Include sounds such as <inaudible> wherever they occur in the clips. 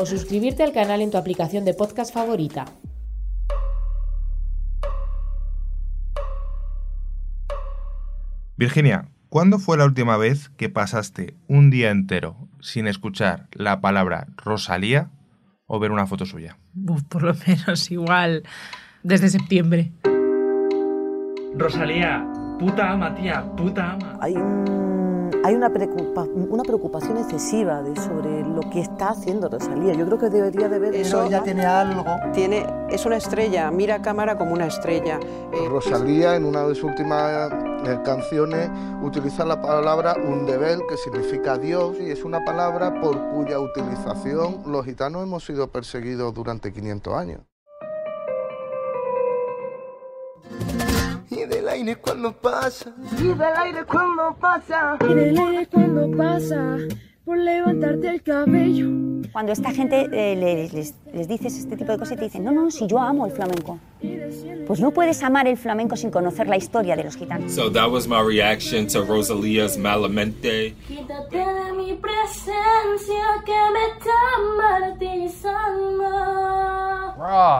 O suscribirte al canal en tu aplicación de podcast favorita. Virginia, ¿cuándo fue la última vez que pasaste un día entero sin escuchar la palabra Rosalía o ver una foto suya? Uf, por lo menos igual desde septiembre. Rosalía, puta ama, tía, puta ama. hay, un- hay una, preocupa- una preocupación excesiva de, sobre lo que está haciendo Rosalía. Yo creo que debería de ver Eso ya tiene algo. Tiene, es una estrella, mira a cámara como una estrella. Eh, Rosalía en una de sus últimas eh, canciones utiliza la palabra undebel, que significa Dios, y es una palabra por cuya utilización los gitanos hemos sido perseguidos durante 500 años. Aire cuando pasa. Y del aire cuando pasa. Y del aire cuando pasa por levantarte el cabello. Cuando esta gente eh, les, les- les dices este tipo de cosas y te dicen, no, no, si yo amo el flamenco. Pues no puedes amar el flamenco sin conocer la historia de los gitanos. So that was my reaction to Rosalia's Malamente. Quítate de mi presencia que me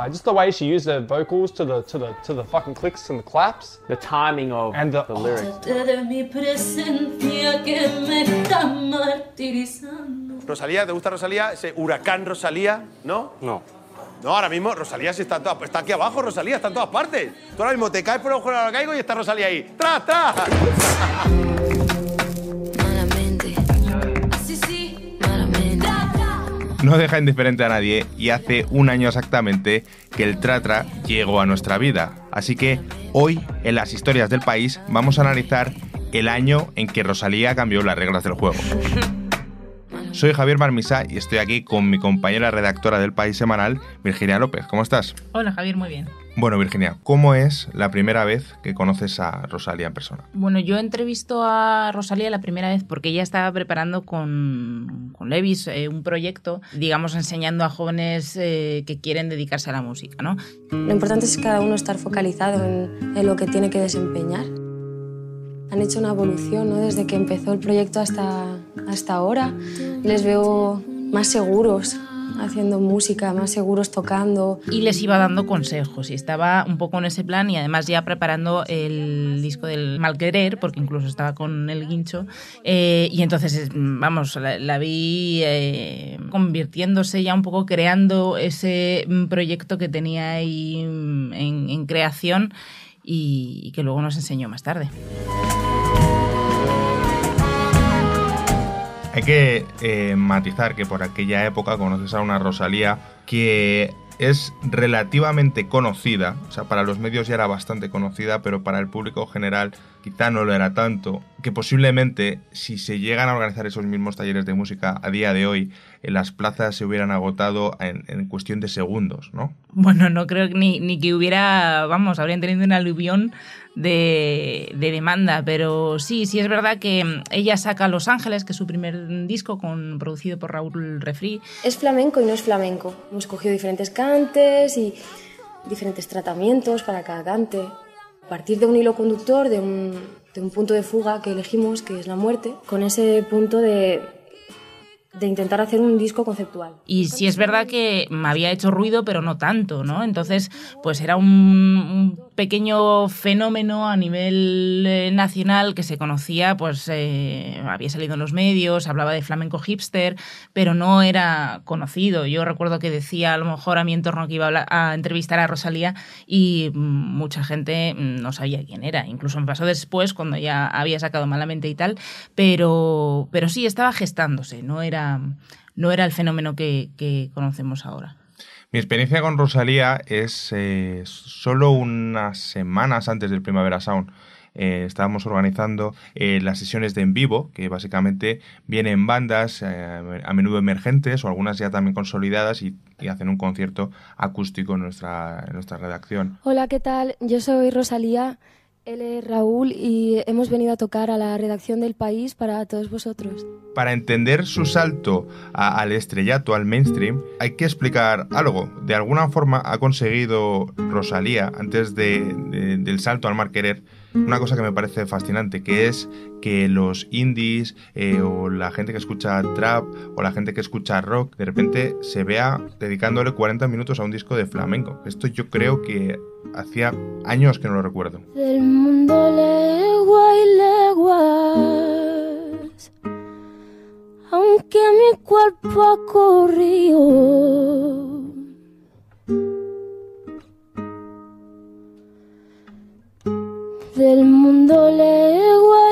Bruh, just the way she used the vocals to the to the to the fucking clicks and the claps, the timing of and the, lyrics. De. Rosalía, ¿te gusta Rosalía? Ese huracán Rosalía, ¿no? No. No, ahora mismo Rosalía sí está, en todas- está aquí abajo, Rosalía está en todas partes. Tú ahora mismo te caes por el ojo ahora caigo y está Rosalía ahí. ¡Tras, tras! No deja indiferente a nadie y hace un año exactamente que el Tratra llegó a nuestra vida. Así que hoy, en las historias del país, vamos a analizar el año en que Rosalía cambió las reglas del juego. <laughs> Soy Javier Marmisa y estoy aquí con mi compañera redactora del País Semanal, Virginia López. ¿Cómo estás? Hola Javier, muy bien. Bueno, Virginia, ¿cómo es la primera vez que conoces a Rosalía en persona? Bueno, yo entrevisto a Rosalía la primera vez porque ella estaba preparando con, con Levis eh, un proyecto, digamos, enseñando a jóvenes eh, que quieren dedicarse a la música, ¿no? Lo importante es cada uno estar focalizado en, en lo que tiene que desempeñar. Han hecho una evolución ¿no? desde que empezó el proyecto hasta, hasta ahora. Les veo más seguros haciendo música, más seguros tocando. Y les iba dando consejos y estaba un poco en ese plan y además ya preparando el disco del Malquerer, porque incluso estaba con el guincho. eh, y entonces, es- vamos, la, la vi eh, convirtiéndose ya un poco, creando ese mm, proyecto que tenía ahí mm, en, en creación y, y que luego nos enseñó más tarde. Hay que eh, matizar que por aquella época conoces a una Rosalía que es relativamente conocida, o sea, para los medios ya era bastante conocida, pero para el público general quizá no lo era tanto, que posiblemente si se llegan a organizar esos mismos talleres de música a día de hoy, en las plazas se hubieran agotado en, cuestión de segundos, ¿no? Bueno, no creo ni, ni que hubiera, vamos, habrían tenido un aluvión de, de demanda, pero sí, sí es verdad que mm, ella saca Los Ángeles, que es su primer disco con, producido por Raúl Refri. Es flamenco y no es flamenco. Hemos cogido diferentes cantes y diferentes tratamientos para cada cante. A partir de un hilo conductor, de un, de un punto de fuga que elegimos, que es la muerte, con ese punto de, de intentar hacer un disco conceptual. Y sí es verdad que me había hecho ruido, pero no tanto, ¿no? Entonces, pues era un, un pequeño fenómeno a nivel eh, nacional que se conocía, pues eh, había salido en los medios, hablaba de flamenco hipster, pero no era conocido. Yo recuerdo que decía a lo mejor a mi entorno que iba a, hablar- a entrevistar a Rosalía y mucha gente no sabía quién era. Incluso me pasó después, cuando ya había sacado malamente y tal, pero, pero sí, estaba gestándose, no era, no era el fenómeno que conocemos ahora. Mi experiencia con Rosalía es eh, solo unas semanas antes del Primavera Sound. Eh, estábamos organizando eh, las sesiones de en vivo, que básicamente vienen bandas a menudo emergentes o algunas ya también consolidadas y, y hacen un concierto acústico en nuestra, en nuestra redacción. Hola, ¿qué tal? Yo soy Rosalía, él es Raúl y hemos venido a tocar a la redacción del país para todos vosotros. Para entender su salto al estrellato, al mainstream, hay que explicar algo. De alguna forma ha conseguido Rosalía, antes de- del salto al mar querer, una cosa que me parece fascinante, que es que los indies eh, o la gente que escucha trap o la gente que escucha rock, de repente se vea dedicándole 40 minutos a un disco de flamenco. Esto yo creo que hacía años que no lo recuerdo. Del mundo legua y leguas, aunque mi cuerpo ha corrido. Del mundo legua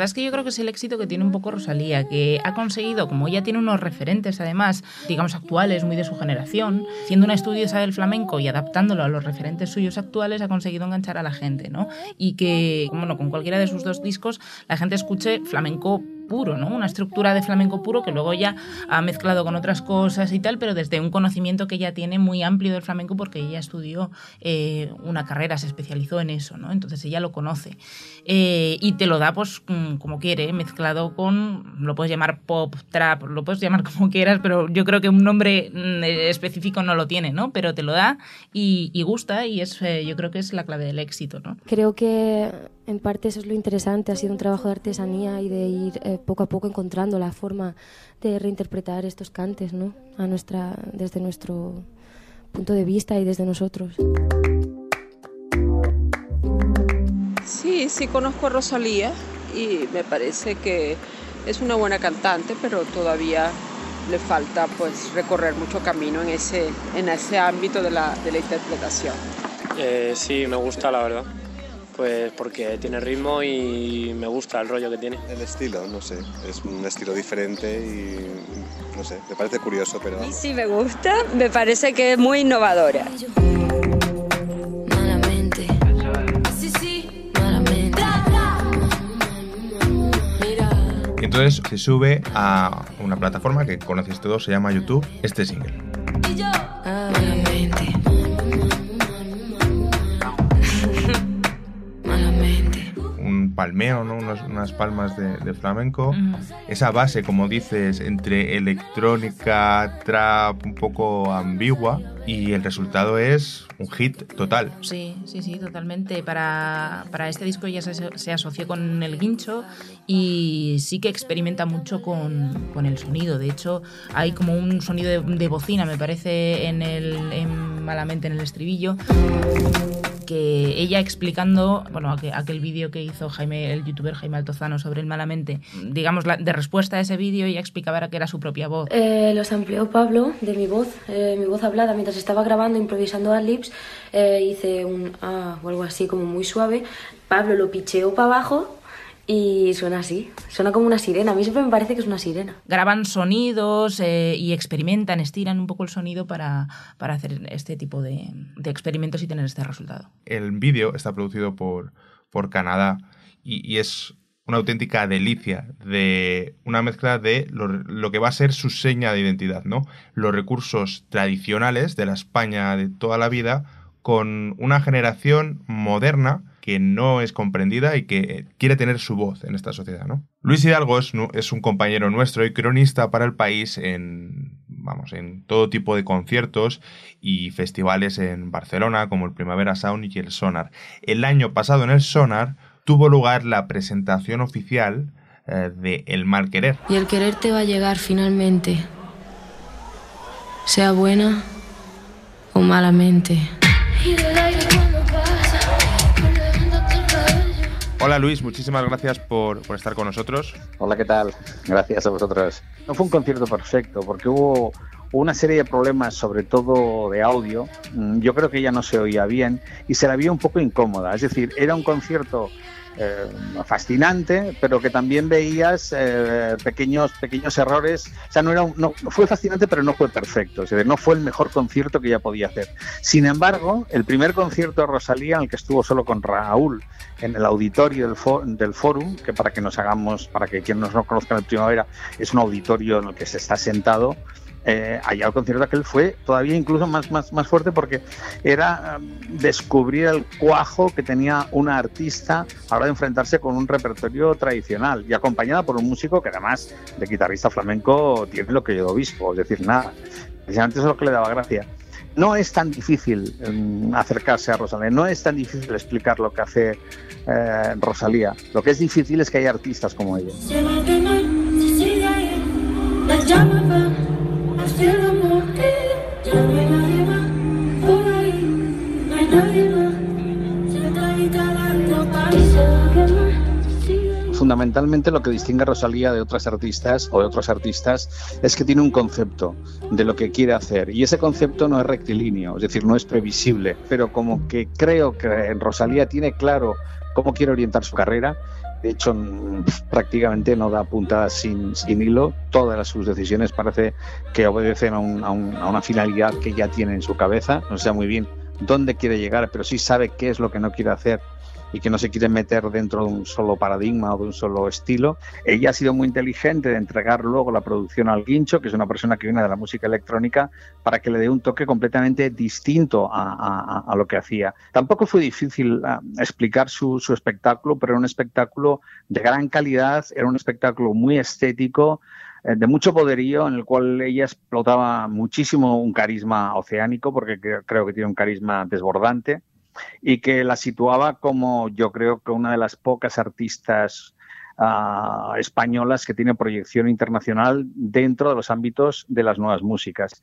verdad es que yo creo que es el éxito que tiene un poco Rosalía, que ha conseguido, como ella tiene unos referentes además, digamos actuales, muy de su generación, siendo una estudiosa del flamenco y adaptándolo a los referentes suyos actuales, ha conseguido enganchar a la gente, ¿no? Y que, bueno, con cualquiera de sus dos discos, la gente escuche flamenco puro, ¿no? Una estructura de flamenco puro que luego ya ha mezclado con otras cosas y tal, pero desde un conocimiento que ella tiene muy amplio del flamenco porque ella estudió eh, una carrera, se especializó en eso, ¿no? Entonces ella lo conoce. Eh, y te lo da pues mm, como quiere, mezclado con, lo puedes llamar pop, trap, lo puedes llamar <laughs> como quieras, pero yo creo que un nombre mm, específico no lo tiene, ¿no? Pero te lo da y, y gusta y es, eh, yo creo que es la clave del éxito, ¿no? Creo que en parte eso es lo interesante, ha sido un trabajo de artesanía y de ir eh, poco a poco encontrando la forma de reinterpretar estos cantes, ¿no? A nuestra, desde nuestro punto de vista y desde nosotros. Sí, sí conozco a Rosalía y me parece que es una buena cantante, pero todavía le falta pues recorrer mucho camino en ese, en ese ámbito de la, de la interpretación. Eh, sí, me gusta la verdad. Pues porque tiene ritmo y me gusta el rollo que tiene. El estilo, no sé, es un estilo diferente y no sé, me parece curioso, pero... Sí, me gusta, me parece que es muy innovadora. Y entonces se sube a una plataforma que conocéis todos, se llama YouTube, este single. Malamente. Palmeo, ¿no? Unas, unas palmas de, de flamenco. Esa base, como dices, entre electrónica, trap, un poco ambigua. Y el resultado es un hit total. Sí, sí, sí, totalmente. Para, para este disco ya se, se asoció con el guincho y sí que experimenta mucho con, con el sonido. De hecho, hay como un sonido de, de bocina, me parece, en el, en Malamente en el estribillo que ella explicando, bueno, aquel, aquel vídeo que hizo Jaime, el youtuber Jaime Altozano sobre el Malamente, digamos, la, de respuesta a ese vídeo, ella explicaba que era su propia voz. Eh, los amplió Pablo de mi voz, eh, mi voz hablada, mientras estaba grabando, improvisando ad-libs, eh, hice un ah o algo así como muy suave. Pablo lo picheó para abajo y suena así, suena como una sirena. A mí siempre me parece que es una sirena. Graban sonidos eh, y experimentan, estiran un poco el sonido para, para hacer este tipo de, de, experimentos y tener este resultado. El vídeo está producido por, por Canadá y, y es una auténtica delicia de una mezcla de lo, lo, que va a ser su seña de identidad, ¿no? Los recursos tradicionales de la España de toda la vida con una generación moderna que no es comprendida y que quiere tener su voz en esta sociedad, ¿no? Luis Hidalgo es, es un compañero nuestro y cronista para el país en, vamos, en todo tipo de conciertos y festivales en Barcelona, como el Primavera Sound y el Sonar. El año pasado en el Sonar tuvo lugar la presentación oficial eh, de El Mal Querer. Y el querer te va a llegar finalmente, sea buena o malamente. Hola Luis, muchísimas gracias por, por, estar con nosotros. Hola, ¿qué tal? Gracias a vosotros. No fue un concierto perfecto porque hubo una serie de problemas, sobre todo de audio. Yo creo que ella no se oía bien y se la vio un poco incómoda. Es decir, era un concierto eh, fascinante, pero que también veías eh, pequeños, pequeños errores. O sea, no, era un- no fue fascinante, pero no fue perfecto. Es decir, no fue el mejor concierto que ella podía hacer. Sin embargo, el primer concierto de Rosalía, en el que estuvo solo con Raúl, en el auditorio del, fo- del Forum, que para que nos hagamos, para que quien nos no conozca el Primavera, es un auditorio en el que se está sentado. Eh, allá el concierto aquel fue todavía incluso más, más, más fuerte porque era um, descubrir el cuajo que tenía una artista a la hora de enfrentarse con un repertorio tradicional y acompañada por un músico que además de guitarrista flamenco tiene lo que yo obispo, es decir, nada. Precisamente eso es lo que le daba gracia. No es tan difícil mm, acercarse a Rosalía, no es tan difícil explicar lo que hace eh, Rosalía. Lo que es difícil es que haya artistas como ella. Fundamentalmente lo que distingue a Rosalía de otras artistas o de otros artistas es que tiene un concepto de lo que quiere hacer y ese concepto no es rectilíneo, es decir, no es previsible, pero como que creo que Rosalía tiene claro cómo quiere orientar su carrera. De hecho, prácticamente no da puntadas sin, sin hilo. Todas sus decisiones parece que obedecen a, un- a un- a una finalidad que ya tiene en su cabeza. No sé muy bien dónde quiere llegar, pero sí sabe qué es lo que no quiere hacer y que no se quiere meter dentro de un solo paradigma o de un solo estilo. Ella ha sido muy inteligente de entregar luego la producción al Guincho, que es una persona que viene de la música electrónica, para que le dé un toque completamente distinto a, lo que hacía. Tampoco fue difícil ah, explicar su, su espectáculo, pero era un espectáculo de gran calidad, era un espectáculo muy estético, eh, de mucho poderío, en el cual ella explotaba muchísimo un carisma oceánico, porque cre- creo que tiene un carisma desbordante y que la situaba como yo creo que una de las pocas artistas ah, españolas que tiene proyección internacional dentro de los ámbitos de las nuevas músicas.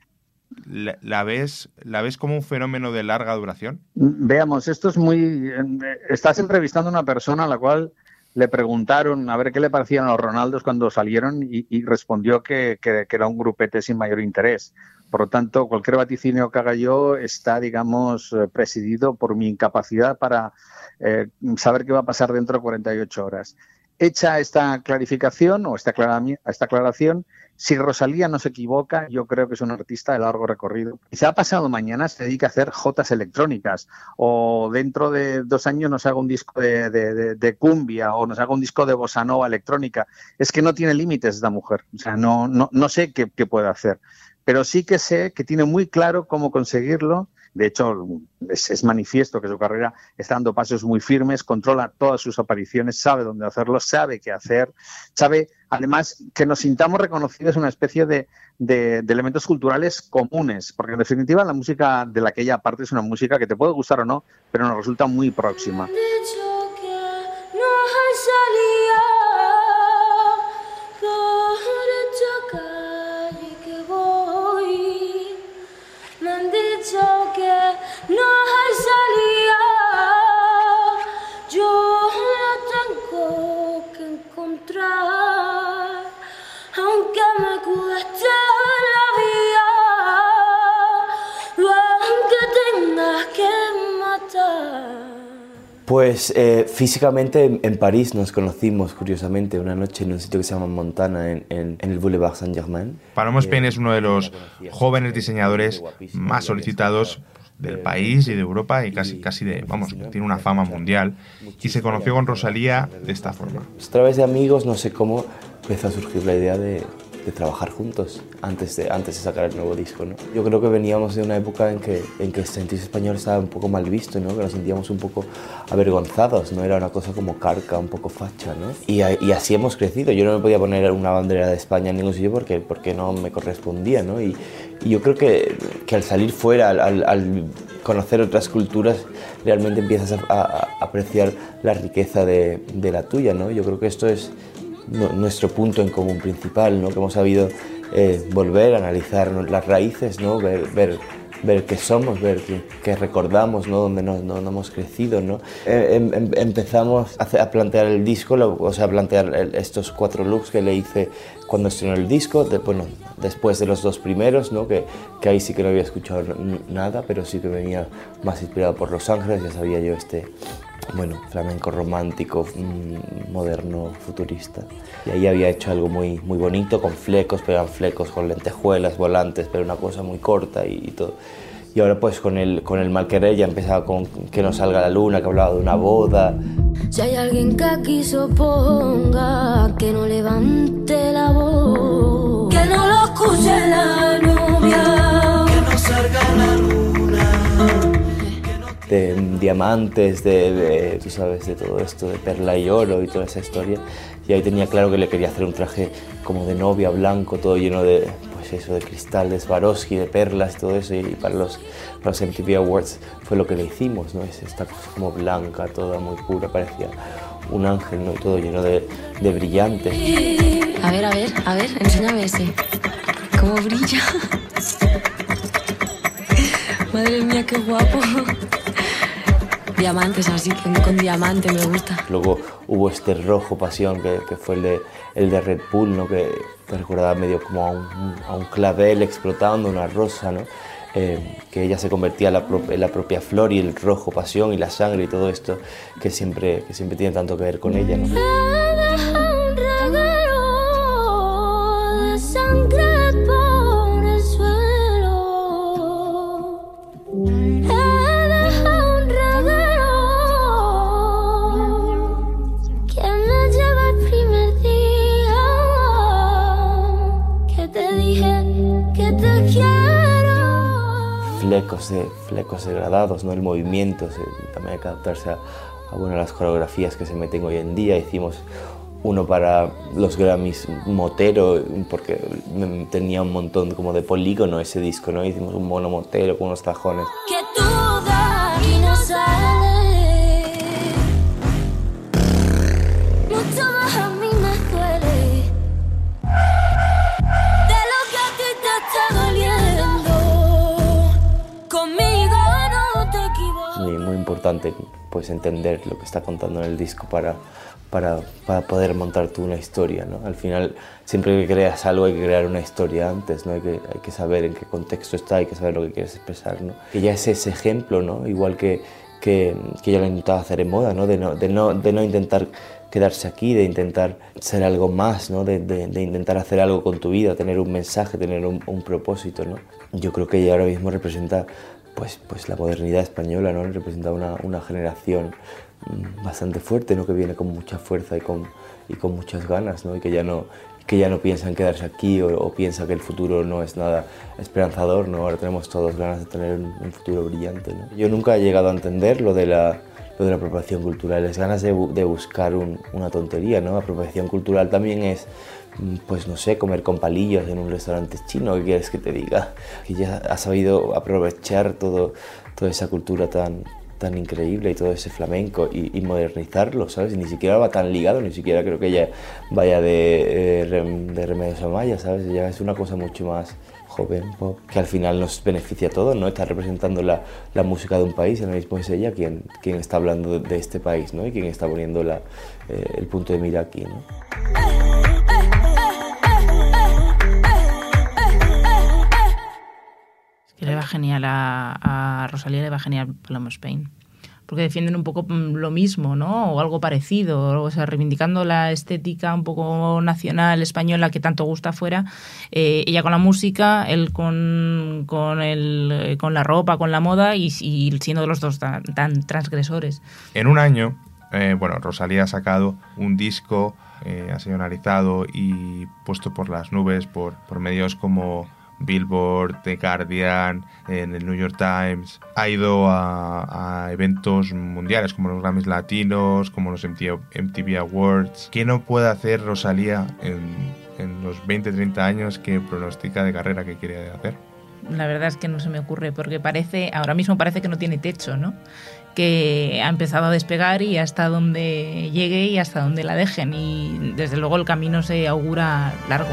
¿La, la ves, ¿La ves como un fenómeno de larga duración? Veamos, esto es muy... eh, Estás entrevistando a una persona a la cual le preguntaron a ver qué le parecían a los Ronaldos cuando salieron y, y respondió que, que- que era un grupete sin mayor interés. Por lo tanto, cualquier vaticinio que haga yo está, digamos, eh, presidido por mi incapacidad para eh, saber qué va a pasar dentro de 48 horas. Hecha esta clarificación o esta, aclaración, si Rosalía no se equivoca, yo creo que es un artista de largo recorrido. Quizá pasado mañana se dedique a hacer jotas electrónicas o dentro de dos años nos haga un disco de cumbia o nos haga un disco de bossa nova electrónica. Es que no tiene límites esta mujer. O sea, no, no, no sé qué, qué puede hacer. Pero sí que sé que tiene muy claro cómo conseguirlo. De hecho, es, es manifiesto que su carrera está dando pasos muy firmes, controla todas sus apariciones, sabe dónde hacerlo, sabe qué hacer, sabe además que nos sintamos reconocidos una especie de, de- de elementos culturales comunes, porque en definitiva la música de la que ella parte es una música que te puede gustar o no, pero nos resulta muy próxima. Pues eh, físicamente en, en París nos conocimos curiosamente una noche en un sitio que se llama Montana, en, en- en el Boulevard Saint-Germain. Paloma Spain es uno de los jóvenes diseñadores más solicitados del país y de Europa y casi, casi de, vamos, tiene una fama mundial. Y se conoció con Rosalía de esta forma. Pues, a través de amigos, no sé cómo, empezó a surgir la idea de, de trabajar juntos antes de, antes de sacar el nuevo disco. ¿no? Yo creo que veníamos de una época en que, en que sentirse español estaba un poco mal visto, ¿no? que nos sentíamos un poco avergonzados, ¿no? era una cosa como carca, un poco facha. ¿no? Y, y así hemos crecido. Yo no me podía poner una bandera de España en ningún sitio porque, porque no me correspondía. ¿no? Y, y yo creo que, que al salir fuera, al- al conocer otras culturas, realmente empiezas a, a- a apreciar la riqueza de, de la tuya. ¿no? Yo creo que esto es nu- nuestro punto en común principal, ¿no? que hemos sabido eh, volver a analizar las raíces, ¿no? ver, ver, ver qué somos, ver qué, qué recordamos, ¿no? dónde no, no- hemos crecido. ¿no? Eh, em- em- empezamos a, plantear el disco, lo- o sea, a plantear estos cuatro looks que le hice cuando estrenó el disco, de- bueno, después de los dos primeros, ¿no? que, que ahí sí que no había escuchado nada, pero sí que venía más inspirado por Los Ángeles, ya sabía yo este, bueno, flamenco romántico, mm, moderno, futurista. Y ahí había hecho algo muy, muy bonito, con flecos, pero eran flecos con lentejuelas, volantes, pero una cosa muy corta y, todo. Y ahora pues con el, con el ya empezaba con que no salga la luna, que hablaba de una boda. Si hay alguien que aquí se oponga, que no levante la voz, que no lo escuche la de diamantes, de, de, tú sabes, de todo esto, de perla y oro y toda esa historia. Y ahí tenía claro que le quería hacer un traje como de novia, blanco, todo lleno de, pues eso, de cristal, de Swarovski, de perlas, todo eso. Y para los, para los MTV Awards fue lo que le hicimos, ¿no? Es esta cosa como blanca, toda muy pura, parecía un ángel, ¿no? Todo lleno de, de brillantes. A ver, a ver, a ver, enséñame ese. ¿Cómo brilla? <laughs> Madre mía, qué guapo. Diamantes, así con diamante me gusta. Luego hubo este rojo pasión que, que fue el de, el de Red Bull, ¿no? que te recordaba medio como a un, a un clavel explotando, una rosa, ¿no? Eh, que ella se convertía en la, pro- en la propia flor y el rojo pasión y la sangre y todo esto que siempre, que siempre tiene tanto que ver con ella. ¿no? Flecos, de, flecos degradados, ¿no? el movimiento, también hay que adaptarse a, a, bueno, las coreografías que se meten hoy en día. Hicimos uno para los Grammys motero, porque tenía un montón como de polígono ese disco, ¿no? Hicimos un mono motero con unos tajones. Importante pues entender lo que está contando en el disco para, para, para poder montar tú una historia. ¿no? Al final, siempre que creas algo hay que crear una historia antes, ¿no? hay, que, hay que saber en qué contexto está, hay que saber lo que quieres expresar. ¿no? Que ya es ese ejemplo, ¿no? igual que, que, que yo lo he intentado hacer en moda, ¿no? De, no, de, no, de no intentar quedarse aquí, de intentar ser algo más, ¿no? de, de, de intentar hacer algo con tu vida, tener un mensaje, tener un, un propósito. ¿no? Yo creo que ella ahora mismo representa pues, pues la modernidad española, ¿no? representa una, una generación mm, bastante fuerte, ¿no? que viene con mucha fuerza y con, y con muchas ganas, ¿no? y que ya no, que ya no piensa en quedarse aquí o, o piensa que el futuro no es nada esperanzador, ¿no? ahora tenemos todos ganas de tener un, un futuro brillante. ¿no? Yo nunca he llegado a entender lo de la, de la apropiación cultural, es ganas de, bu- de buscar un- una tontería, ¿no? Apropiación cultural también es, mm, pues no sé, comer con palillos en un restaurante chino, ¿qué quieres que te diga? Que ya ha sabido aprovechar todo, toda esa cultura tan, tan increíble y todo ese flamenco y, modernizarlo, ¿sabes? Ni siquiera va tan ligado, ni siquiera creo que ella vaya de, eh, rem- de Remedios Amaya, ¿sabes? Ya es una cosa mucho más pop, que al final nos beneficia a todos, ¿no? Está representando la, la música de un país, ahora mismo es ella quien, quien está hablando de, este país, ¿no? Y quien está poniendo eh, el punto de mira aquí, ¿no? que le va genial a, a Rosalía, le va genial Paloma Spain. Porque defienden un poco mm, lo mismo, ¿no? O algo parecido. O sea, reivindicando la estética un poco nacional española que tanto gusta afuera. Eh, ella con la música, él con, con, el, eh, con la ropa, con la moda y, siendo los dos tan, tan transgresores. En un año, eh, bueno, Rosalía ha sacado un disco, eh, ha sido analizado y puesto por las nubes por medios como Billboard, The Guardian, en el New York Times. Ha ido a, eventos mundiales como los Grammys Latinos, como los MTV, MTV Awards. ¿Qué no puede hacer Rosalía en, en los 20-30 años que pronostica de carrera que quiere hacer? La verdad es que no se me ocurre, porque parece, ahora mismo parece que no tiene techo, ¿no? Que ha empezado a despegar y hasta donde llegue y hasta donde la dejen. Y desde luego el camino se augura largo.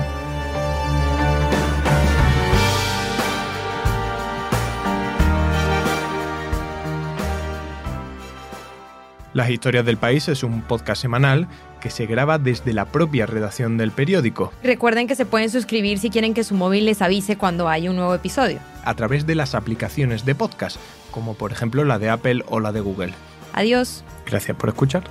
Las Historias del País es un podcast semanal que se graba desde la propia redacción del periódico, Recuerden que se pueden suscribir si quieren que su móvil les avise cuando hay un nuevo episodio. a través de las aplicaciones de podcast, como por ejemplo la de Apple o la de Google. Adiós. Gracias por escuchar.